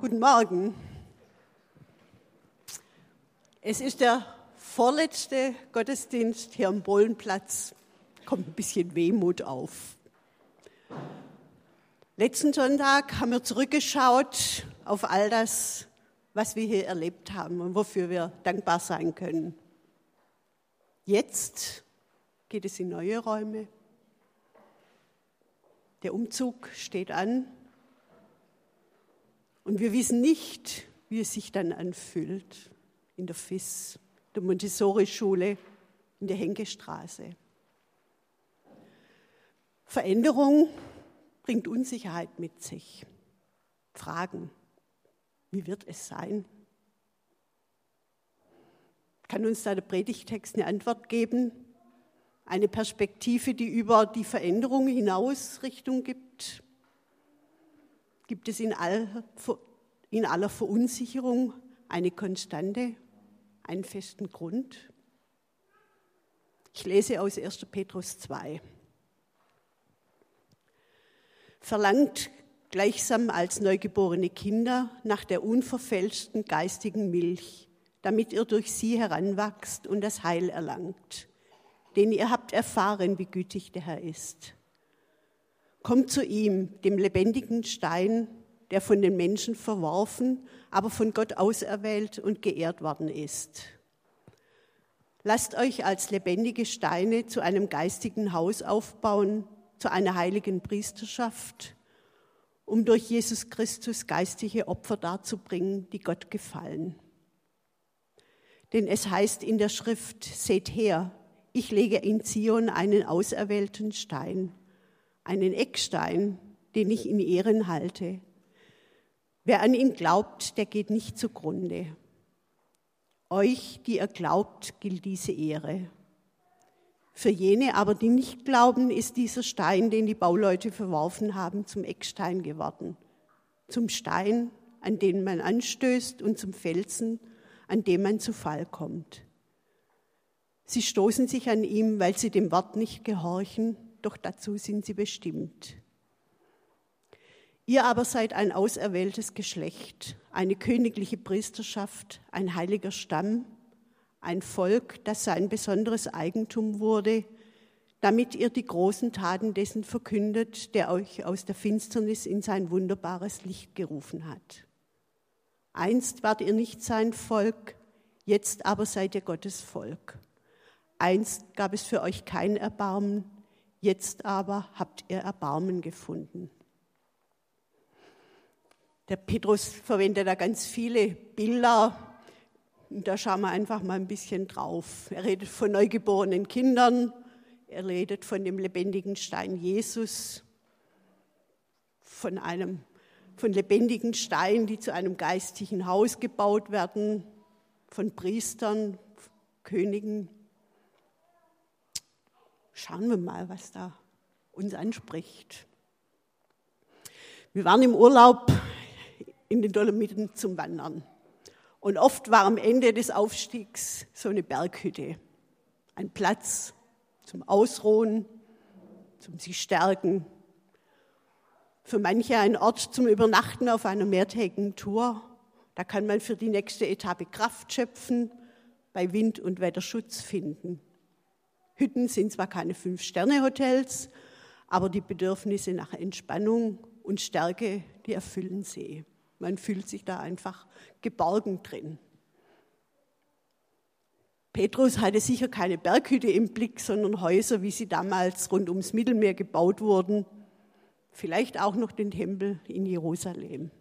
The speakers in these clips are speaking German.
Guten Morgen. Es ist der vorletzte Gottesdienst hier am Bohlenplatz. Kommt ein bisschen Wehmut auf. Letzten Sonntag haben wir zurückgeschaut auf all das, was wir hier erlebt haben und wofür wir dankbar sein können. Jetzt geht es in neue Räume. Der Umzug steht an und wir wissen nicht, wie es sich dann anfühlt in der FIS, der Montessori-Schule, in der Henkestraße. Veränderung bringt Unsicherheit mit sich. Fragen, wie wird es sein? Kann uns da der Predigtext eine Antwort geben? Eine Perspektive, die über die Veränderung hinaus Richtung gibt? Gibt es in, all, in aller Verunsicherung eine Konstante, einen festen Grund? Ich lese aus 1. Petrus 2. Verlangt gleichsam als neugeborene Kinder nach der unverfälschten geistigen Milch, damit ihr durch sie heranwachst und das Heil erlangt. Denn ihr habt erfahren, wie gütig der Herr ist. Kommt zu ihm, dem lebendigen Stein, der von den Menschen verworfen, aber von Gott auserwählt und geehrt worden ist. Lasst euch als lebendige Steine zu einem geistigen Haus aufbauen, zu einer heiligen Priesterschaft, um durch Jesus Christus geistige Opfer darzubringen, die Gott gefallen. Denn es heißt in der Schrift, seht her, ich lege in Zion einen auserwählten Stein einen Eckstein, den ich in Ehren halte. Wer an ihn glaubt, der geht nicht zugrunde. Euch, die ihr glaubt, gilt diese Ehre. Für jene aber, die nicht glauben, ist dieser Stein, den die Bauleute verworfen haben, zum Eckstein geworden. Zum Stein, an den man anstößt und zum Felsen, an dem man zu Fall kommt. Sie stoßen sich an ihm, weil sie dem Wort nicht gehorchen doch dazu sind sie bestimmt. Ihr aber seid ein auserwähltes Geschlecht, eine königliche Priesterschaft, ein heiliger Stamm, ein Volk, das sein besonderes Eigentum wurde, damit ihr die großen Taten dessen verkündet, der euch aus der Finsternis in sein wunderbares Licht gerufen hat. Einst wart ihr nicht sein Volk, jetzt aber seid ihr Gottes Volk. Einst gab es für euch kein Erbarmen, Jetzt aber habt ihr Erbarmen gefunden. Der Petrus verwendet da ganz viele Bilder. Und da schauen wir einfach mal ein bisschen drauf. Er redet von neugeborenen Kindern. Er redet von dem lebendigen Stein Jesus. Von einem, von lebendigen Steinen, die zu einem geistigen Haus gebaut werden. Von Priestern, Königen, Schauen wir mal, was da uns anspricht. Wir waren im Urlaub in den Dolomiten zum Wandern. Und oft war am Ende des Aufstiegs so eine Berghütte. Ein Platz zum Ausruhen, zum sich stärken. Für manche ein Ort zum Übernachten auf einer mehrtägigen Tour. Da kann man für die nächste Etappe Kraft schöpfen, bei Wind und Wetterschutz finden. Hütten sind zwar keine Fünf-Sterne-Hotels, aber die Bedürfnisse nach Entspannung und Stärke, die erfüllen sie. Man fühlt sich da einfach geborgen drin. Petrus hatte sicher keine Berghütte im Blick, sondern Häuser, wie sie damals rund ums Mittelmeer gebaut wurden. Vielleicht auch noch den Tempel in Jerusalem.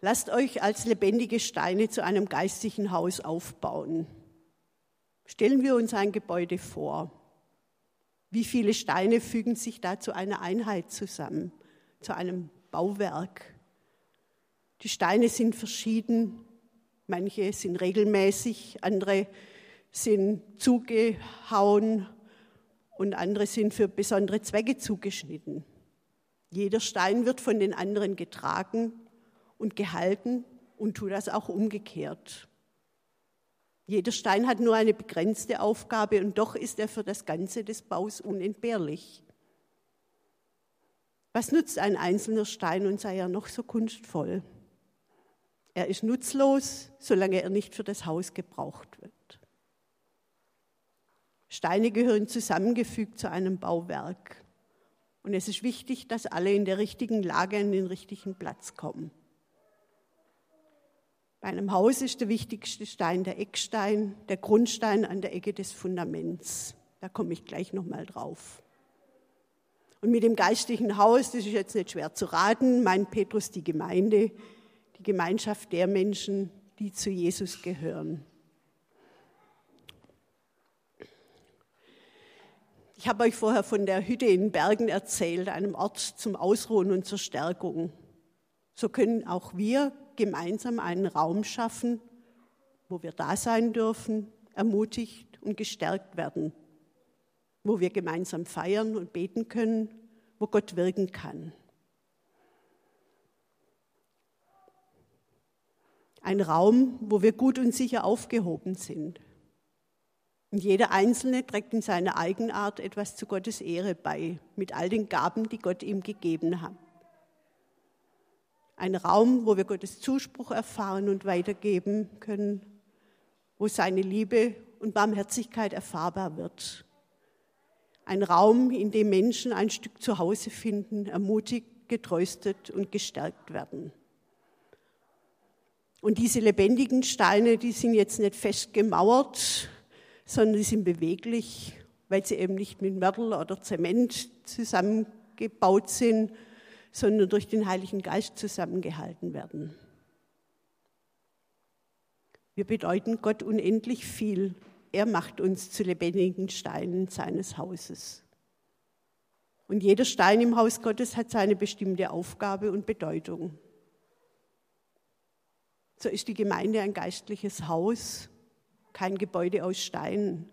Lasst euch als lebendige Steine zu einem geistigen Haus aufbauen. Stellen wir uns ein Gebäude vor. Wie viele Steine fügen sich da zu einer Einheit zusammen, zu einem Bauwerk? Die Steine sind verschieden, manche sind regelmäßig, andere sind zugehauen und andere sind für besondere Zwecke zugeschnitten. Jeder Stein wird von den anderen getragen und gehalten und tut das auch umgekehrt. Jeder Stein hat nur eine begrenzte Aufgabe und doch ist er für das Ganze des Baus unentbehrlich. Was nutzt ein einzelner Stein und sei er noch so kunstvoll? Er ist nutzlos, solange er nicht für das Haus gebraucht wird. Steine gehören zusammengefügt zu einem Bauwerk. Und es ist wichtig, dass alle in der richtigen Lage an den richtigen Platz kommen. Bei einem Haus ist der wichtigste Stein der Eckstein, der Grundstein an der Ecke des Fundaments. Da komme ich gleich nochmal drauf. Und mit dem geistlichen Haus, das ist jetzt nicht schwer zu raten, meint Petrus die Gemeinde, die Gemeinschaft der Menschen, die zu Jesus gehören. Ich habe euch vorher von der Hütte in Bergen erzählt, einem Ort zum Ausruhen und zur Stärkung. So können auch wir gemeinsam einen Raum schaffen, wo wir da sein dürfen, ermutigt und gestärkt werden, wo wir gemeinsam feiern und beten können, wo Gott wirken kann. Ein Raum, wo wir gut und sicher aufgehoben sind. Und jeder Einzelne trägt in seiner Eigenart etwas zu Gottes Ehre bei, mit all den Gaben, die Gott ihm gegeben hat. Ein Raum, wo wir Gottes Zuspruch erfahren und weitergeben können, wo seine Liebe und Barmherzigkeit erfahrbar wird. Ein Raum, in dem Menschen ein Stück Zuhause finden, ermutigt, getröstet und gestärkt werden. Und diese lebendigen Steine, die sind jetzt nicht fest gemauert, sondern die sind beweglich, weil sie eben nicht mit Mörtel oder Zement zusammengebaut sind, sondern durch den Heiligen Geist zusammengehalten werden. Wir bedeuten Gott unendlich viel. Er macht uns zu lebendigen Steinen seines Hauses. Und jeder Stein im Haus Gottes hat seine bestimmte Aufgabe und Bedeutung. So ist die Gemeinde ein geistliches Haus, kein Gebäude aus Stein,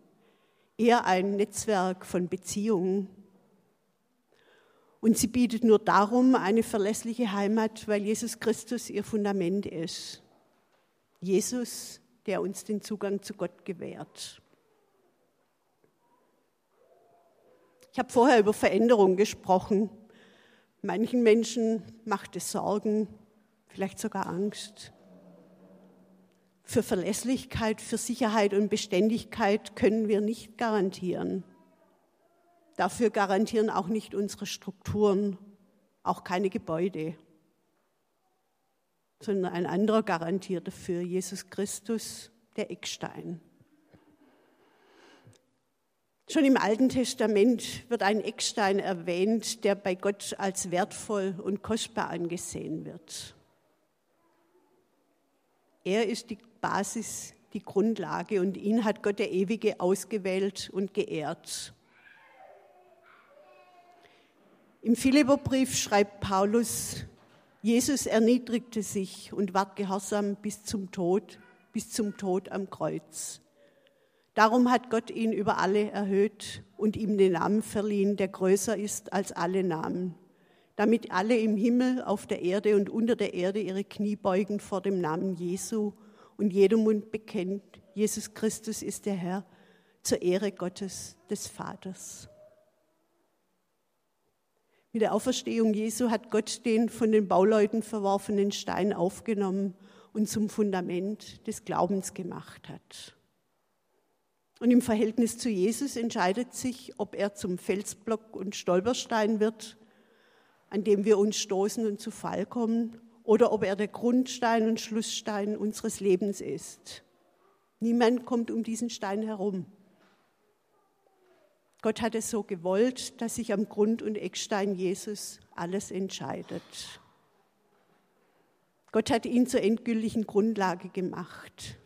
eher ein Netzwerk von Beziehungen. Und sie bietet nur darum eine verlässliche Heimat, weil Jesus Christus ihr Fundament ist. Jesus, der uns den Zugang zu Gott gewährt. Ich habe vorher über Veränderung gesprochen. Manchen Menschen macht es Sorgen, vielleicht sogar Angst. Für Verlässlichkeit, für Sicherheit und Beständigkeit können wir nicht garantieren. Dafür garantieren auch nicht unsere Strukturen, auch keine Gebäude, sondern ein anderer garantiert dafür, Jesus Christus, der Eckstein. Schon im Alten Testament wird ein Eckstein erwähnt, der bei Gott als wertvoll und kostbar angesehen wird. Er ist die Basis, die Grundlage und ihn hat Gott der Ewige ausgewählt und geehrt. Im Philipperbrief schreibt Paulus, Jesus erniedrigte sich und ward gehorsam bis zum Tod, bis zum Tod am Kreuz. Darum hat Gott ihn über alle erhöht und ihm den Namen verliehen, der größer ist als alle Namen, damit alle im Himmel, auf der Erde und unter der Erde ihre Knie beugen vor dem Namen Jesu und jeder Mund bekennt, Jesus Christus ist der Herr zur Ehre Gottes des Vaters. Mit der Auferstehung Jesu hat Gott den von den Bauleuten verworfenen Stein aufgenommen und zum Fundament des Glaubens gemacht hat. Und im Verhältnis zu Jesus entscheidet sich, ob er zum Felsblock und Stolperstein wird, an dem wir uns stoßen und zu Fall kommen, oder ob er der Grundstein und Schlussstein unseres Lebens ist. Niemand kommt um diesen Stein herum. Gott hat es so gewollt, dass sich am Grund- und Eckstein Jesus alles entscheidet. Gott hat ihn zur endgültigen Grundlage gemacht.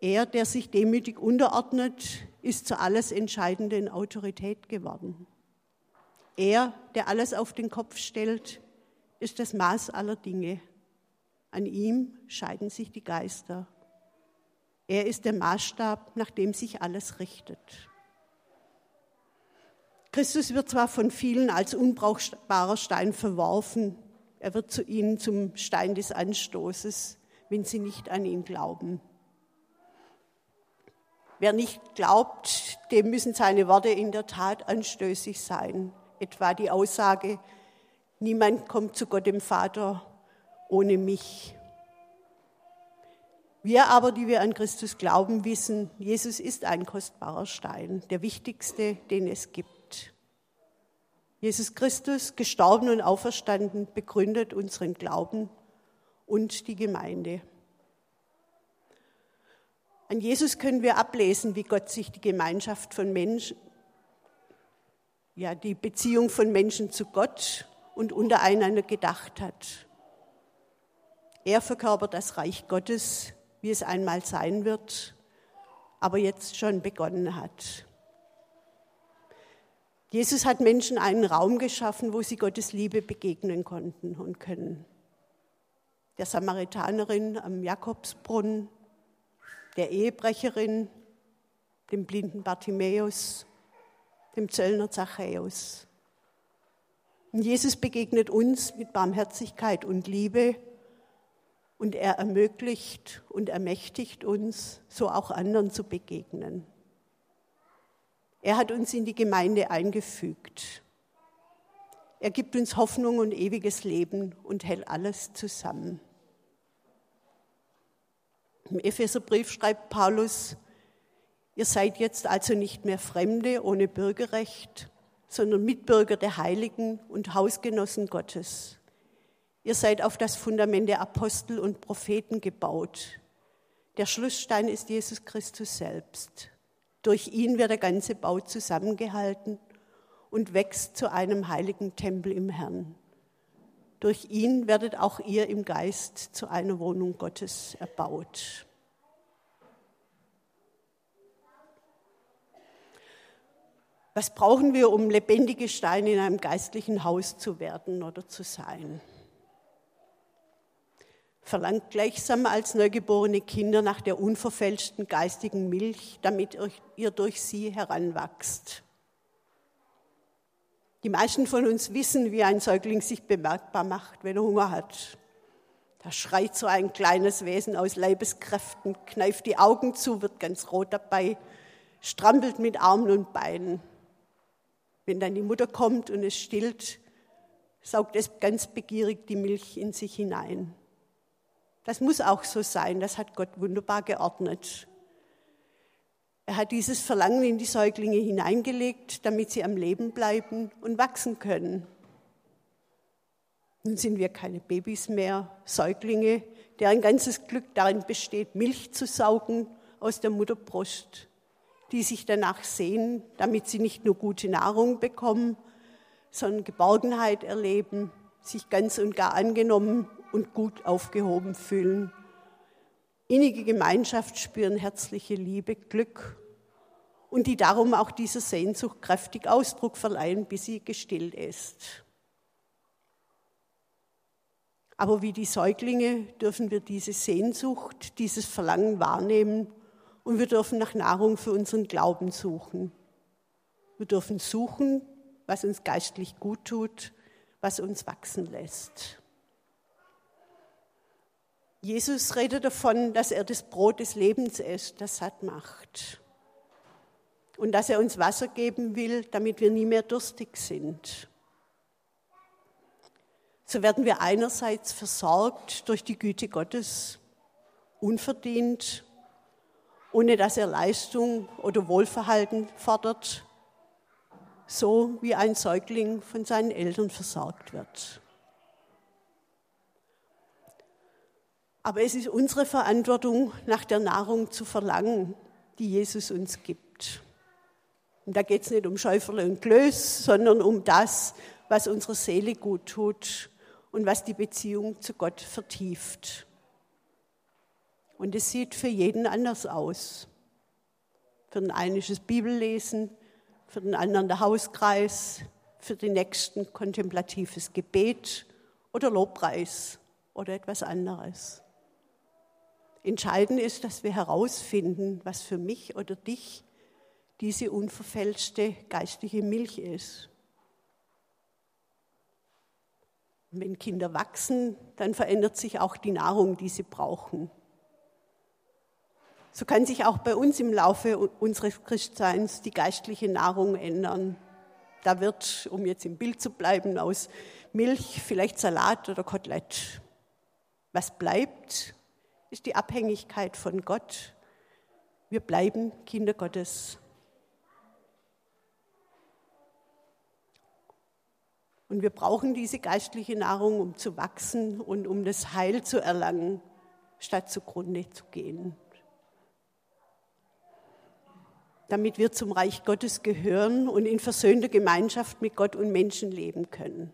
Er, der sich demütig unterordnet, ist zur alles entscheidenden Autorität geworden. Er, der alles auf den Kopf stellt, ist das Maß aller Dinge. An ihm scheiden sich die Geister. Er ist der Maßstab, nach dem sich alles richtet. Christus wird zwar von vielen als unbrauchbarer Stein verworfen, er wird zu ihnen zum Stein des Anstoßes, wenn sie nicht an ihn glauben. Wer nicht glaubt, dem müssen seine Worte in der Tat anstößig sein. etwa die Aussage, niemand kommt zu Gott dem Vater ohne mich. Wir aber, die wir an Christus glauben, wissen, Jesus ist ein kostbarer Stein, der wichtigste, den es gibt. Jesus Christus, gestorben und auferstanden, begründet unseren Glauben und die Gemeinde. An Jesus können wir ablesen, wie Gott sich die Gemeinschaft von Menschen, ja, die Beziehung von Menschen zu Gott und untereinander gedacht hat. Er verkörpert das Reich Gottes, wie es einmal sein wird, aber jetzt schon begonnen hat. Jesus hat Menschen einen Raum geschaffen, wo sie Gottes Liebe begegnen konnten und können. Der Samaritanerin am Jakobsbrunnen, der Ehebrecherin, dem blinden Bartimäus, dem Zöllner Zachäus. Und Jesus begegnet uns mit Barmherzigkeit und Liebe und er ermöglicht und ermächtigt uns, so auch anderen zu begegnen. Er hat uns in die Gemeinde eingefügt. Er gibt uns Hoffnung und ewiges Leben und hält alles zusammen. Im Epheserbrief schreibt Paulus, ihr seid jetzt also nicht mehr Fremde ohne Bürgerrecht, sondern Mitbürger der Heiligen und Hausgenossen Gottes. Ihr seid auf das Fundament der Apostel und Propheten gebaut. Der Schlussstein ist Jesus Christus selbst. Durch ihn wird der ganze Bau zusammengehalten und wächst zu einem heiligen Tempel im Herrn. Durch ihn werdet auch ihr im Geist zu einer Wohnung Gottes erbaut. Was brauchen wir, um lebendige Steine in einem geistlichen Haus zu werden oder zu sein? Verlangt gleichsam als neugeborene Kinder nach der unverfälschten geistigen Milch, damit ihr durch sie heranwachst. Die meisten von uns wissen, wie ein Säugling sich bemerkbar macht, wenn er Hunger hat. Da schreit so ein kleines Wesen aus Leibeskräften, kneift die Augen zu, wird ganz rot dabei, strampelt mit Armen und Beinen. Wenn dann die Mutter kommt und es stillt, saugt es ganz begierig die Milch in sich hinein. Das muss auch so sein, das hat Gott wunderbar geordnet. Er hat dieses Verlangen in die Säuglinge hineingelegt, damit sie am Leben bleiben und wachsen können. Nun sind wir keine Babys mehr, Säuglinge, deren ganzes Glück darin besteht, Milch zu saugen aus der Mutterbrust, die sich danach sehen, damit sie nicht nur gute Nahrung bekommen, sondern Geborgenheit erleben, sich ganz und gar angenommen und gut aufgehoben fühlen innige Gemeinschaft spüren, herzliche Liebe, Glück und die darum auch dieser Sehnsucht kräftig Ausdruck verleihen, bis sie gestillt ist. Aber wie die Säuglinge dürfen wir diese Sehnsucht, dieses Verlangen wahrnehmen und wir dürfen nach Nahrung für unseren Glauben suchen. Wir dürfen suchen, was uns geistlich gut tut, was uns wachsen lässt. Jesus redet davon, dass er das Brot des Lebens ist, das satt macht. Und dass er uns Wasser geben will, damit wir nie mehr durstig sind. So werden wir einerseits versorgt durch die Güte Gottes, unverdient, ohne dass er Leistung oder Wohlverhalten fordert, so wie ein Säugling von seinen Eltern versorgt wird. Aber es ist unsere Verantwortung, nach der Nahrung zu verlangen, die Jesus uns gibt. Und da geht es nicht um Schäuferle und Klöß, sondern um das, was unserer Seele gut tut und was die Beziehung zu Gott vertieft. Und es sieht für jeden anders aus. Für den einen ist es Bibellesen, für den anderen der Hauskreis, für den nächsten kontemplatives Gebet oder Lobpreis oder etwas anderes. Entscheidend ist, dass wir herausfinden, was für mich oder dich diese unverfälschte geistige Milch ist. Und wenn Kinder wachsen, dann verändert sich auch die Nahrung, die sie brauchen. So kann sich auch bei uns im Laufe unseres Christseins die geistliche Nahrung ändern. Da wird, um jetzt im Bild zu bleiben, aus Milch vielleicht Salat oder Kotelett. Was bleibt, ist die Abhängigkeit von Gott. Wir bleiben Kinder Gottes. Und wir brauchen diese geistliche Nahrung, um zu wachsen und um das Heil zu erlangen, statt zugrunde zu gehen. Damit wir zum Reich Gottes gehören und in versöhnter Gemeinschaft mit Gott und Menschen leben können.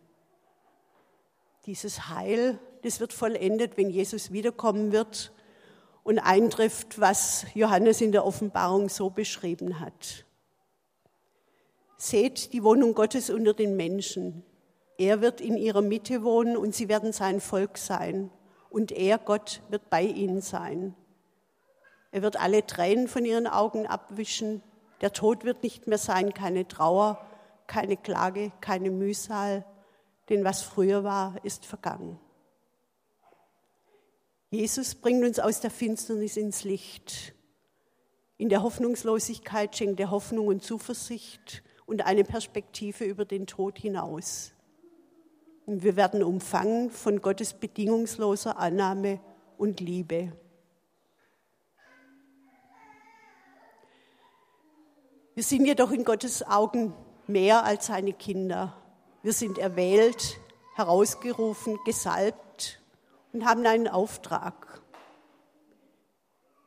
Dieses Heil, das wird vollendet, wenn Jesus wiederkommen wird und eintrifft, was Johannes in der Offenbarung so beschrieben hat. Seht die Wohnung Gottes unter den Menschen. Er wird in ihrer Mitte wohnen und sie werden sein Volk sein. Und er, Gott, wird bei ihnen sein. Er wird alle Tränen von ihren Augen abwischen. Der Tod wird nicht mehr sein, keine Trauer, keine Klage, keine Mühsal, denn was früher war, ist vergangen. Jesus bringt uns aus der Finsternis ins Licht. In der Hoffnungslosigkeit schenkt er Hoffnung und Zuversicht und eine Perspektive über den Tod hinaus. Und wir werden umfangen von Gottes bedingungsloser Annahme und Liebe. Wir sind jedoch in Gottes Augen mehr als seine Kinder. Wir sind erwählt, herausgerufen, gesalbt und haben einen Auftrag.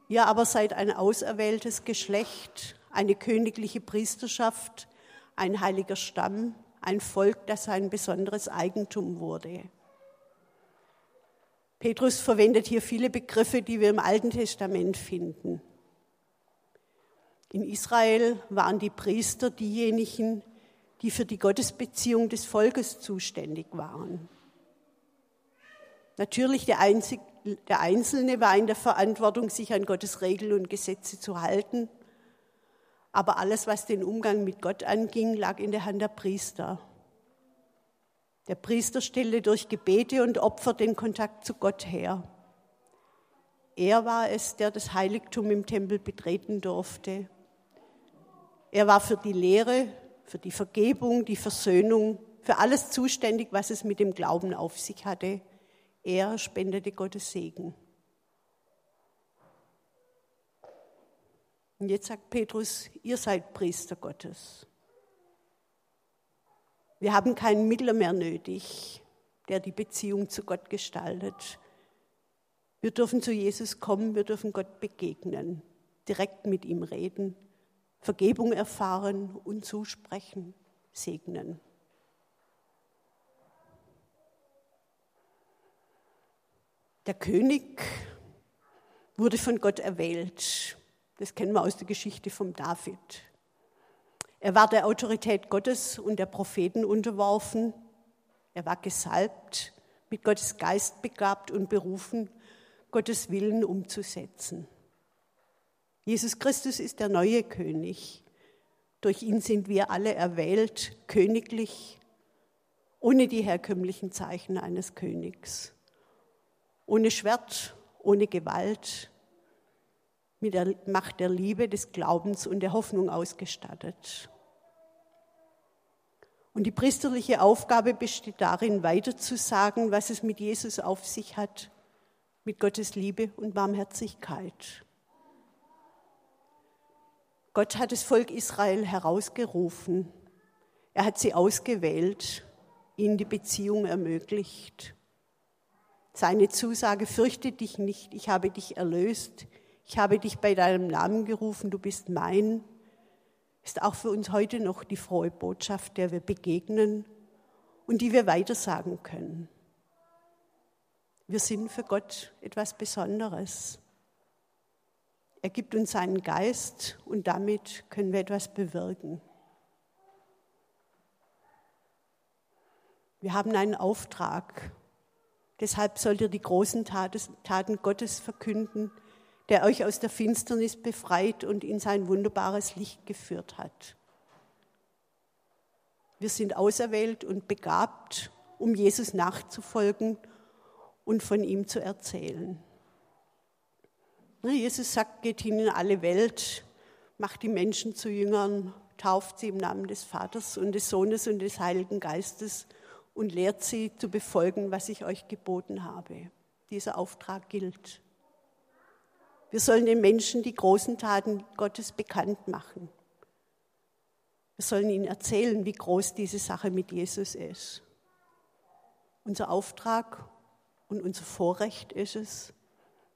Ihr aber seid ein auserwähltes Geschlecht, eine königliche Priesterschaft, ein heiliger Stamm, ein Volk, das ein besonderes Eigentum wurde. Petrus verwendet hier viele Begriffe, die wir im Alten Testament finden. In Israel waren die Priester diejenigen, die für die Gottesbeziehung des Volkes zuständig waren. Natürlich, der, Einzig, der Einzelne war in der Verantwortung, sich an Gottes Regeln und Gesetze zu halten aber alles, was den Umgang mit Gott anging, lag in der Hand der Priester. Der Priester stellte durch Gebete und Opfer den Kontakt zu Gott her. Er war es, der das Heiligtum im Tempel betreten durfte. Er war für die Lehre, für die Vergebung, die Versöhnung, für alles zuständig, was es mit dem Glauben auf sich hatte. Er spendete Gottes Segen. Und jetzt sagt Petrus, ihr seid Priester Gottes. Wir haben keinen Mittler mehr nötig, der die Beziehung zu Gott gestaltet. Wir dürfen zu Jesus kommen, wir dürfen Gott begegnen, direkt mit ihm reden, Vergebung erfahren und zusprechen, segnen. Der König wurde von Gott erwählt. Das kennen wir aus der Geschichte vom David. Er war der Autorität Gottes und der Propheten unterworfen. Er war gesalbt, mit Gottes Geist begabt und berufen, Gottes Willen umzusetzen. Jesus Christus ist der neue König. Durch ihn sind wir alle erwählt, königlich, ohne die herkömmlichen Zeichen eines Königs. Ohne Schwert, ohne Gewalt, mit der Macht der Liebe, des Glaubens und der Hoffnung ausgestattet. Und die priesterliche Aufgabe besteht darin, weiterzusagen, was es mit Jesus auf sich hat, mit Gottes Liebe und Barmherzigkeit. Gott hat das Volk Israel herausgerufen. Er hat sie ausgewählt, ihnen die Beziehung ermöglicht. Seine Zusage, fürchte dich nicht, ich habe dich erlöst, ich habe dich bei deinem Namen gerufen, du bist mein, ist auch für uns heute noch die frohe Botschaft, der wir begegnen und die wir weitersagen können. Wir sind für Gott etwas Besonderes. Er gibt uns seinen Geist und damit können wir etwas bewirken. Wir haben einen Auftrag. Deshalb sollt ihr die großen Taten Gottes verkünden, der euch aus der Finsternis befreit und in sein wunderbares Licht geführt hat. Wir sind auserwählt und begabt, um Jesus nachzufolgen und von ihm zu erzählen. Jesus sagt, geht hin in alle Welt, macht die Menschen zu Jüngern, tauft sie im Namen des Vaters und des Sohnes und des Heiligen Geistes und lehrt sie zu befolgen, was ich euch geboten habe. Dieser Auftrag gilt. Wir sollen den Menschen die großen Taten Gottes bekannt machen. Wir sollen ihnen erzählen, wie groß diese Sache mit Jesus ist. Unser Auftrag und unser Vorrecht ist es,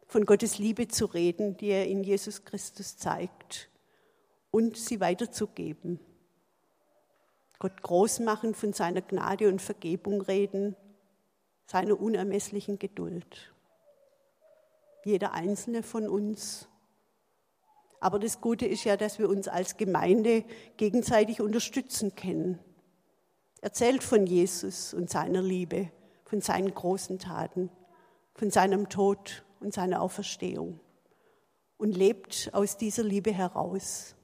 von Gottes Liebe zu reden, die er in Jesus Christus zeigt und sie weiterzugeben. Gott groß machen, von seiner Gnade und Vergebung reden, seiner unermesslichen Geduld. Jeder einzelne von uns. Aber das Gute ist ja, dass wir uns als Gemeinde gegenseitig unterstützen können. Erzählt von Jesus und seiner Liebe, von seinen großen Taten, von seinem Tod und seiner Auferstehung und lebt aus dieser Liebe heraus.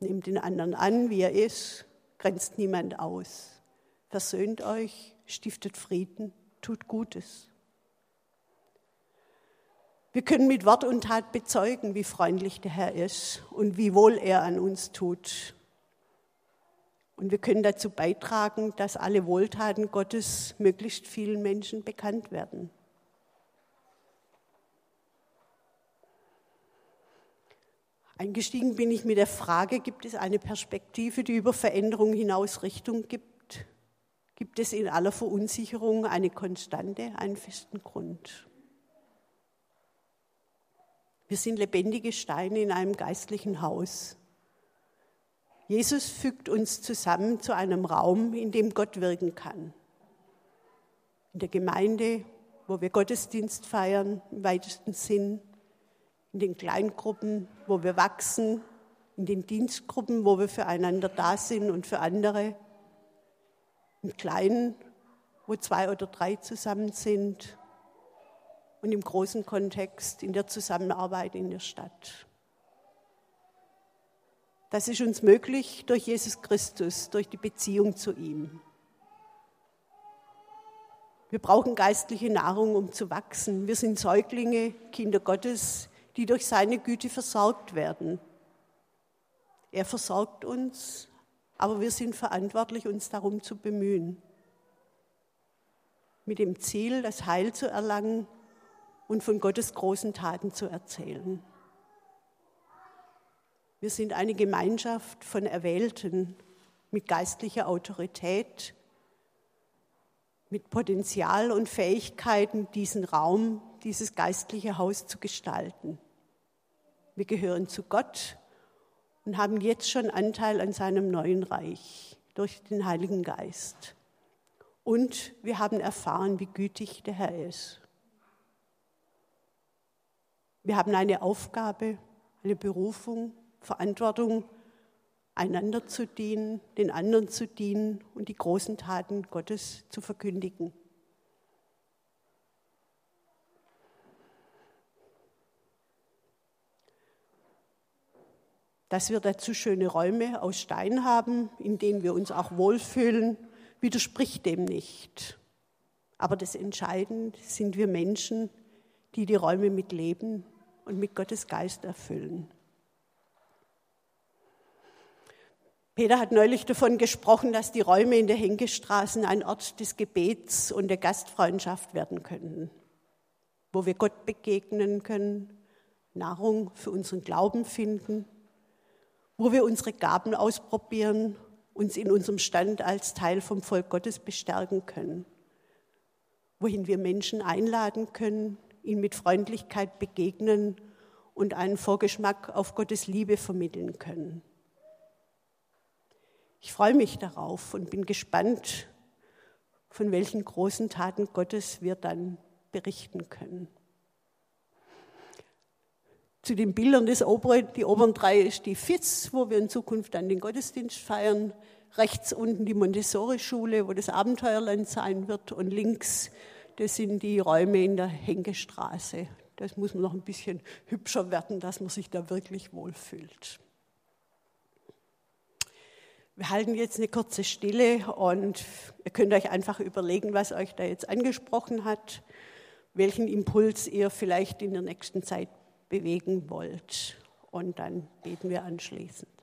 Nehmt den anderen an, wie er ist, grenzt niemand aus. Versöhnt euch, stiftet Frieden, tut Gutes. Wir können mit Wort und Tat bezeugen, wie freundlich der Herr ist und wie wohl er an uns tut. Und wir können dazu beitragen, dass alle Wohltaten Gottes möglichst vielen Menschen bekannt werden. Eingestiegen bin ich mit der Frage, gibt es eine Perspektive, die über Veränderung hinaus Richtung gibt? Gibt es in aller Verunsicherung eine Konstante, einen festen Grund? Wir sind lebendige Steine in einem geistlichen Haus. Jesus fügt uns zusammen zu einem Raum, in dem Gott wirken kann. In der Gemeinde, wo wir Gottesdienst feiern, im weitesten Sinn, in den Kleingruppen, wo wir wachsen, in den Dienstgruppen, wo wir füreinander da sind und für andere, im Kleinen, wo zwei oder drei zusammen sind und im großen Kontext in der Zusammenarbeit in der Stadt. Das ist uns möglich durch Jesus Christus, durch die Beziehung zu ihm. Wir brauchen geistliche Nahrung, um zu wachsen. Wir sind Säuglinge, Kinder Gottes, die durch seine Güte versorgt werden. Er versorgt uns, aber wir sind verantwortlich, uns darum zu bemühen. Mit dem Ziel, das Heil zu erlangen und von Gottes großen Taten zu erzählen. Wir sind eine Gemeinschaft von Erwählten mit geistlicher Autorität, mit Potenzial und Fähigkeiten, diesen Raum, dieses geistliche Haus zu gestalten. Wir gehören zu Gott und haben jetzt schon Anteil an seinem neuen Reich durch den Heiligen Geist. Und wir haben erfahren, wie gütig der Herr ist. Wir haben eine Aufgabe, eine Berufung, Verantwortung, einander zu dienen, den anderen zu dienen und die großen Taten Gottes zu verkündigen. Dass wir dazu schöne Räume aus Stein haben, in denen wir uns auch wohlfühlen, widerspricht dem nicht. Aber das Entscheidende sind wir Menschen, die die Räume mit Leben und mit Gottes Geist erfüllen. Peter hat neulich davon gesprochen, dass die Räume in der Henkestraßen ein Ort des Gebets und der Gastfreundschaft werden können, wo wir Gott begegnen können, Nahrung für unseren Glauben finden wo wir unsere Gaben ausprobieren, uns in unserem Stand als Teil vom Volk Gottes bestärken können, wohin wir Menschen einladen können, ihnen mit Freundlichkeit begegnen und einen Vorgeschmack auf Gottes Liebe vermitteln können. Ich freue mich darauf und bin gespannt, von welchen großen Taten Gottes wir dann berichten können. Zu den Bildern des oberen, die oberen drei ist die FITZ, wo wir in Zukunft dann den Gottesdienst feiern. Rechts unten die Montessori-Schule, wo das Abenteuerland sein wird. Und links, das sind die Räume in der Henkestraße. Das muss man noch ein bisschen hübscher werden, dass man sich da wirklich wohlfühlt. Wir halten jetzt eine kurze Stille und ihr könnt euch einfach überlegen, was euch da jetzt angesprochen hat, welchen Impuls ihr vielleicht in der nächsten Zeit bewegen wollt. Und dann beten wir anschließend.